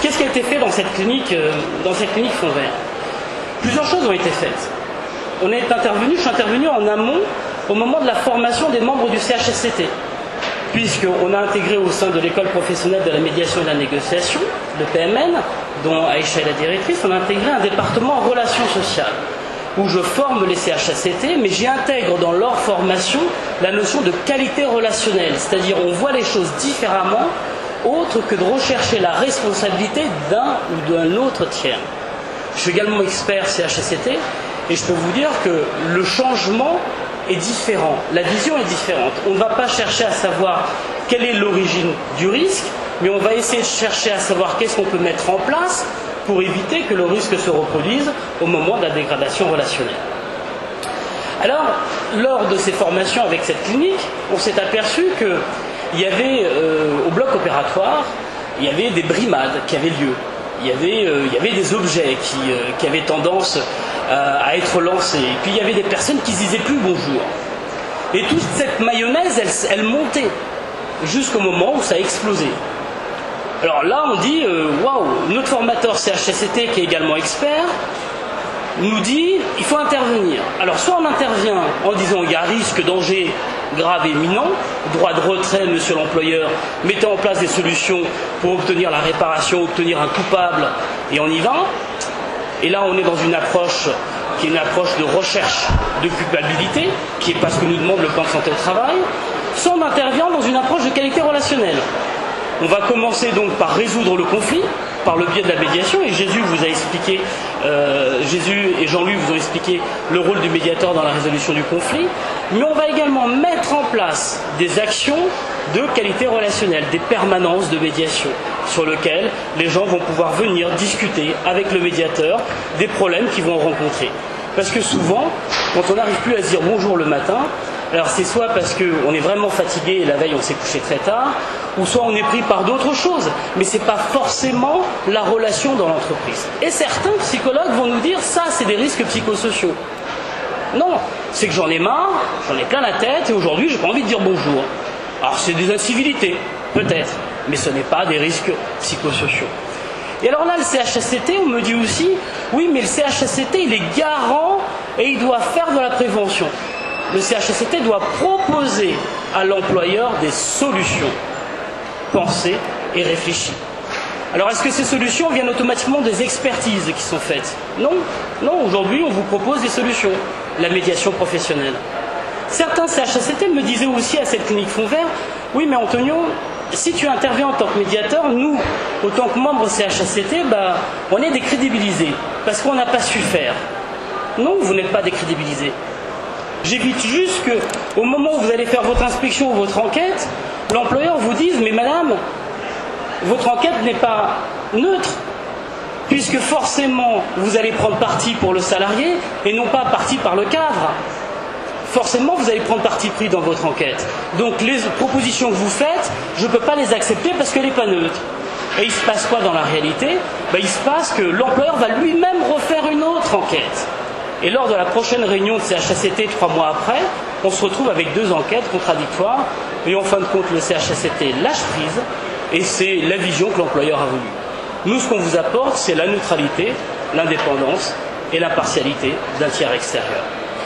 qu'est-ce qui a été fait dans cette clinique, euh, dans cette clinique Fond Vert Plusieurs choses ont été faites. On est intervenu, je suis intervenu en amont au moment de la formation des membres du CHSCT, puisqu'on a intégré au sein de l'école professionnelle de la médiation et de la négociation, le PMN, dont Aïcha est la directrice, on a intégré un département en relations sociales où je forme les CHSCT, mais j'y intègre dans leur formation la notion de qualité relationnelle, c'est-à-dire on voit les choses différemment, autre que de rechercher la responsabilité d'un ou d'un autre tiers. Je suis également expert CHSCT et je peux vous dire que le changement est différent, la vision est différente. On ne va pas chercher à savoir quelle est l'origine du risque, mais on va essayer de chercher à savoir qu'est-ce qu'on peut mettre en place pour éviter que le risque se reproduise au moment de la dégradation relationnelle. Alors, lors de ces formations avec cette clinique, on s'est aperçu qu'il y avait euh, au bloc opératoire, il y avait des brimades qui avaient lieu. Il y avait, euh, il y avait des objets qui, euh, qui avaient tendance à être lancés. Et puis il y avait des personnes qui ne disaient plus bonjour. Et toute cette mayonnaise, elle, montait jusqu'au moment où ça a explosé. Alors là, on dit, waouh, notre formateur CHSCT, qui est également expert, nous dit, il faut intervenir. Alors soit on intervient en disant, il y a risque, danger grave et imminent, droit de retrait, monsieur l'employeur, mettez en place des solutions pour obtenir la réparation, obtenir un coupable, et on y va. Et là, on est dans une approche qui est une approche de recherche de culpabilité, qui est pas ce que nous demande le plan de santé au travail, soit on intervient dans une approche de qualité relationnelle. On va commencer donc par résoudre le conflit par le biais de la médiation et Jésus vous a expliqué, euh, Jésus et Jean-Louis vous ont expliqué le rôle du médiateur dans la résolution du conflit, mais on va également mettre en place des actions de qualité relationnelle, des permanences de médiation sur lesquelles les gens vont pouvoir venir discuter avec le médiateur des problèmes qu'ils vont rencontrer. Parce que souvent, quand on n'arrive plus à se dire bonjour le matin, alors c'est soit parce qu'on est vraiment fatigué et la veille on s'est couché très tard, ou soit on est pris par d'autres choses, mais ce n'est pas forcément la relation dans l'entreprise. Et certains psychologues vont nous dire ça c'est des risques psychosociaux. Non, c'est que j'en ai marre, j'en ai plein la tête et aujourd'hui j'ai pas envie de dire bonjour. Alors c'est des incivilités, peut-être, mais ce n'est pas des risques psychosociaux. Et alors là, le CHSCT, on me dit aussi, oui, mais le CHSCT, il est garant et il doit faire de la prévention le CHSCT doit proposer à l'employeur des solutions pensées et réfléchies. Alors est-ce que ces solutions viennent automatiquement des expertises qui sont faites? Non, non, aujourd'hui on vous propose des solutions, la médiation professionnelle. Certains CHSCT me disaient aussi à cette clinique Fond Vert, oui mais Antonio, si tu interviens en tant que médiateur, nous, autant que membres CHSCT, bah, on est décrédibilisés parce qu'on n'a pas su faire. Non, vous n'êtes pas décrédibilisés. J'évite juste qu'au moment où vous allez faire votre inspection ou votre enquête, l'employeur vous dise Mais madame, votre enquête n'est pas neutre, puisque forcément vous allez prendre parti pour le salarié et non pas parti par le cadre. Forcément, vous allez prendre parti pris dans votre enquête. Donc les propositions que vous faites, je ne peux pas les accepter parce qu'elle n'est pas neutre. Et il se passe quoi dans la réalité? Ben, Il se passe que l'employeur va lui-même refaire une autre enquête. Et lors de la prochaine réunion de CHSCT, trois mois après, on se retrouve avec deux enquêtes contradictoires. Et en fin de compte, le CHSCT lâche prise et c'est la vision que l'employeur a voulu. Nous, ce qu'on vous apporte, c'est la neutralité, l'indépendance et l'impartialité d'un tiers extérieur.